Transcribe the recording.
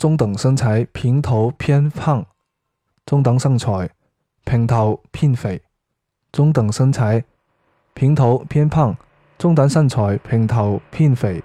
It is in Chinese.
中等身材平头偏胖中等身材平头偏肥。中等身材平头偏胖中等身材平头偏肥。